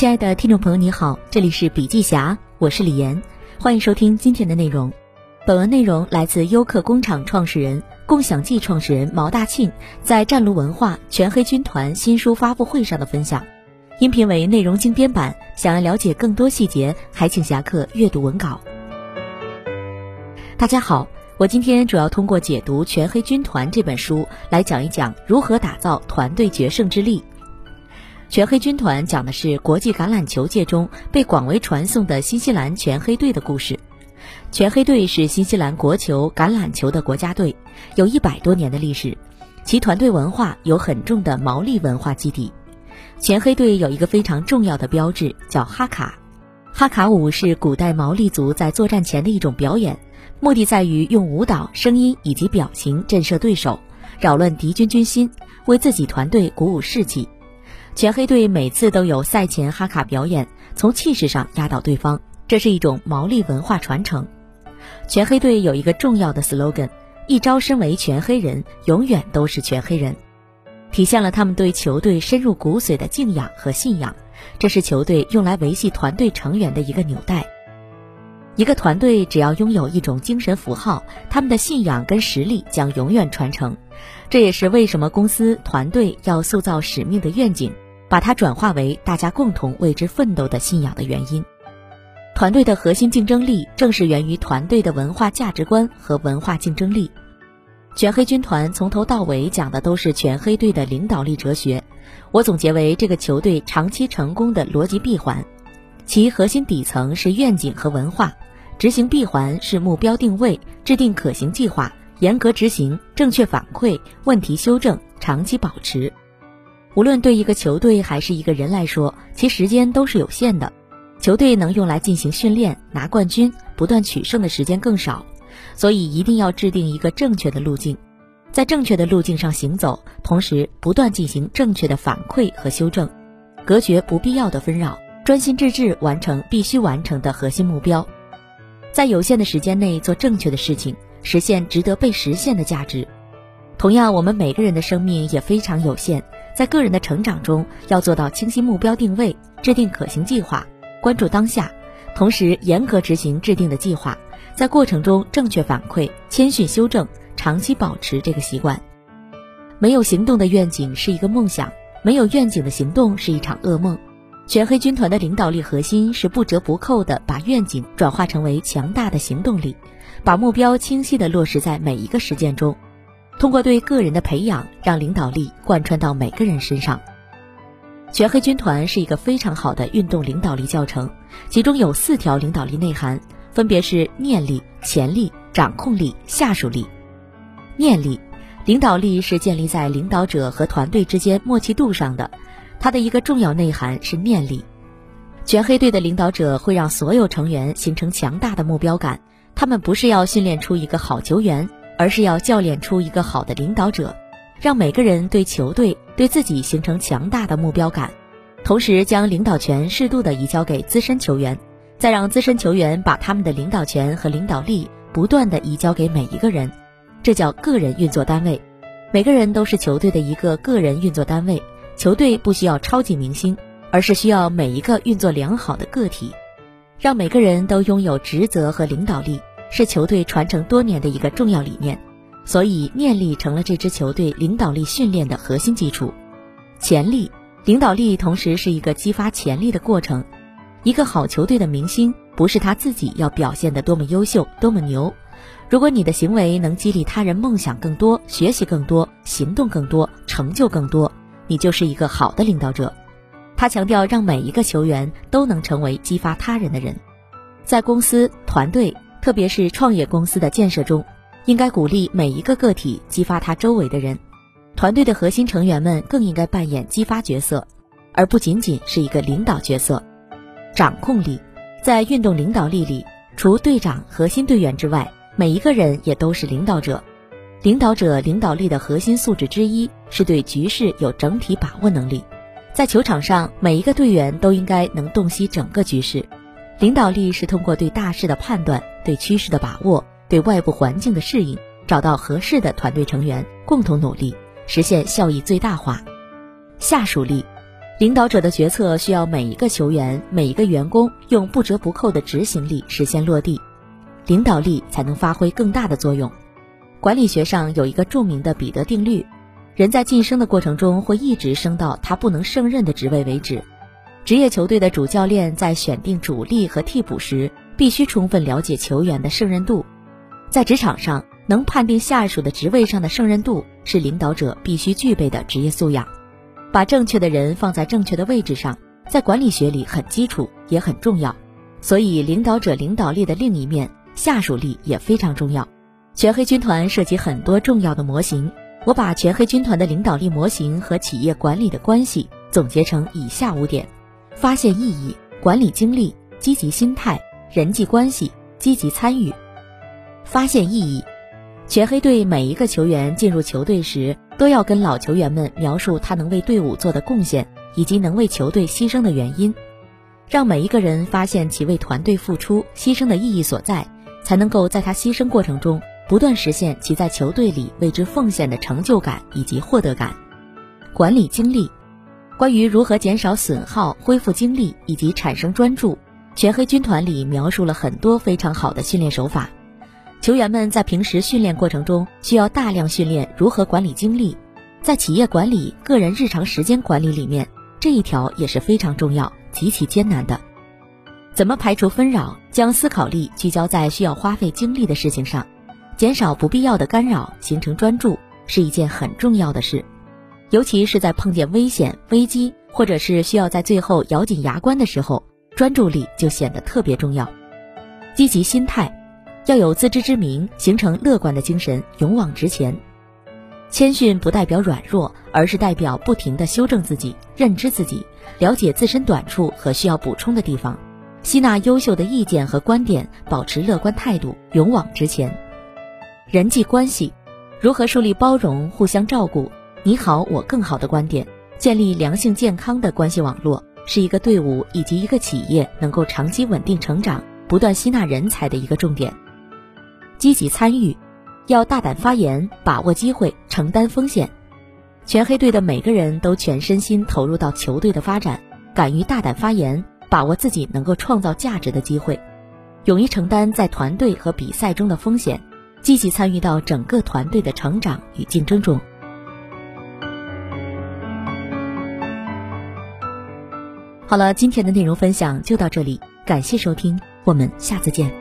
亲爱的听众朋友，你好，这里是笔记侠，我是李岩，欢迎收听今天的内容。本文内容来自优客工厂创始人、共享记创始人毛大庆在战卢文化全黑军团新书发布会上的分享。音频为内容精编版，想要了解更多细节，还请侠客阅读文稿。大家好，我今天主要通过解读《全黑军团》这本书来讲一讲如何打造团队决胜之力。全黑军团讲的是国际橄榄球界中被广为传颂的新西兰全黑队的故事。全黑队是新西兰国球橄榄球的国家队，有一百多年的历史，其团队文化有很重的毛利文化基底。全黑队有一个非常重要的标志，叫哈卡。哈卡舞是古代毛利族在作战前的一种表演，目的在于用舞蹈、声音以及表情震慑对手，扰乱敌军军心，为自己团队鼓舞士气。全黑队每次都有赛前哈卡表演，从气势上压倒对方，这是一种毛利文化传承。全黑队有一个重要的 slogan：一招身为全黑人，永远都是全黑人，体现了他们对球队深入骨髓的敬仰和信仰。这是球队用来维系团队成员的一个纽带。一个团队只要拥有一种精神符号，他们的信仰跟实力将永远传承。这也是为什么公司团队要塑造使命的愿景，把它转化为大家共同为之奋斗的信仰的原因。团队的核心竞争力正是源于团队的文化价值观和文化竞争力。全黑军团从头到尾讲的都是全黑队的领导力哲学，我总结为这个球队长期成功的逻辑闭环，其核心底层是愿景和文化，执行闭环是目标定位、制定可行计划。严格执行、正确反馈、问题修正、长期保持。无论对一个球队还是一个人来说，其时间都是有限的。球队能用来进行训练、拿冠军、不断取胜的时间更少，所以一定要制定一个正确的路径，在正确的路径上行走，同时不断进行正确的反馈和修正，隔绝不必要的纷扰，专心致志完成必须完成的核心目标，在有限的时间内做正确的事情。实现值得被实现的价值。同样，我们每个人的生命也非常有限，在个人的成长中，要做到清晰目标定位，制定可行计划，关注当下，同时严格执行制定的计划，在过程中正确反馈，谦逊修正，长期保持这个习惯。没有行动的愿景是一个梦想，没有愿景的行动是一场噩梦。全黑军团的领导力核心是不折不扣地把愿景转化成为强大的行动力，把目标清晰地落实在每一个实践中，通过对个人的培养，让领导力贯穿到每个人身上。全黑军团是一个非常好的运动领导力教程，其中有四条领导力内涵，分别是念力、潜力、掌控力、下属力。念力，领导力是建立在领导者和团队之间默契度上的。它的一个重要内涵是念力，全黑队的领导者会让所有成员形成强大的目标感。他们不是要训练出一个好球员，而是要教练出一个好的领导者，让每个人对球队、对自己形成强大的目标感。同时，将领导权适度的移交给资深球员，再让资深球员把他们的领导权和领导力不断的移交给每一个人。这叫个人运作单位，每个人都是球队的一个个人运作单位。球队不需要超级明星，而是需要每一个运作良好的个体，让每个人都拥有职责和领导力，是球队传承多年的一个重要理念。所以，念力成了这支球队领导力训练的核心基础。潜力，领导力同时是一个激发潜力的过程。一个好球队的明星，不是他自己要表现的多么优秀、多么牛。如果你的行为能激励他人梦想更多、学习更多、行动更多、成就更多。你就是一个好的领导者，他强调让每一个球员都能成为激发他人的人，在公司团队，特别是创业公司的建设中，应该鼓励每一个个体激发他周围的人，团队的核心成员们更应该扮演激发角色，而不仅仅是一个领导角色。掌控力，在运动领导力里，除队长核心队员之外，每一个人也都是领导者。领导者领导力的核心素质之一是对局势有整体把握能力，在球场上，每一个队员都应该能洞悉整个局势。领导力是通过对大势的判断、对趋势的把握、对外部环境的适应，找到合适的团队成员，共同努力，实现效益最大化。下属力，领导者的决策需要每一个球员、每一个员工用不折不扣的执行力实现落地，领导力才能发挥更大的作用。管理学上有一个著名的彼得定律：人在晋升的过程中会一直升到他不能胜任的职位为止。职业球队的主教练在选定主力和替补时，必须充分了解球员的胜任度。在职场上，能判定下属的职位上的胜任度，是领导者必须具备的职业素养。把正确的人放在正确的位置上，在管理学里很基础也很重要。所以，领导者领导力的另一面，下属力也非常重要。全黑军团涉及很多重要的模型，我把全黑军团的领导力模型和企业管理的关系总结成以下五点：发现意义、管理精力、积极心态、人际关系、积极参与。发现意义。全黑队每一个球员进入球队时，都要跟老球员们描述他能为队伍做的贡献，以及能为球队牺牲的原因，让每一个人发现其为团队付出、牺牲的意义所在，才能够在他牺牲过程中不断实现其在球队里为之奉献的成就感以及获得感。管理精力，关于如何减少损耗、恢复精力以及产生专注，全黑军团里描述了很多非常好的训练手法。球员们在平时训练过程中需要大量训练如何管理精力，在企业管理、个人日常时间管理里面，这一条也是非常重要、极其艰难的。怎么排除纷扰，将思考力聚焦在需要花费精力的事情上，减少不必要的干扰，形成专注，是一件很重要的事。尤其是在碰见危险、危机，或者是需要在最后咬紧牙关的时候，专注力就显得特别重要。积极心态。要有自知之明，形成乐观的精神，勇往直前。谦逊不代表软弱，而是代表不停地修正自己，认知自己，了解自身短处和需要补充的地方，吸纳优秀的意见和观点，保持乐观态度，勇往直前。人际关系，如何树立包容、互相照顾、你好我更好的观点，建立良性健康的关系网络，是一个队伍以及一个企业能够长期稳定成长、不断吸纳人才的一个重点。积极参与，要大胆发言，把握机会，承担风险。全黑队的每个人都全身心投入到球队的发展，敢于大胆发言，把握自己能够创造价值的机会，勇于承担在团队和比赛中的风险，积极参与到整个团队的成长与竞争中。好了，今天的内容分享就到这里，感谢收听，我们下次见。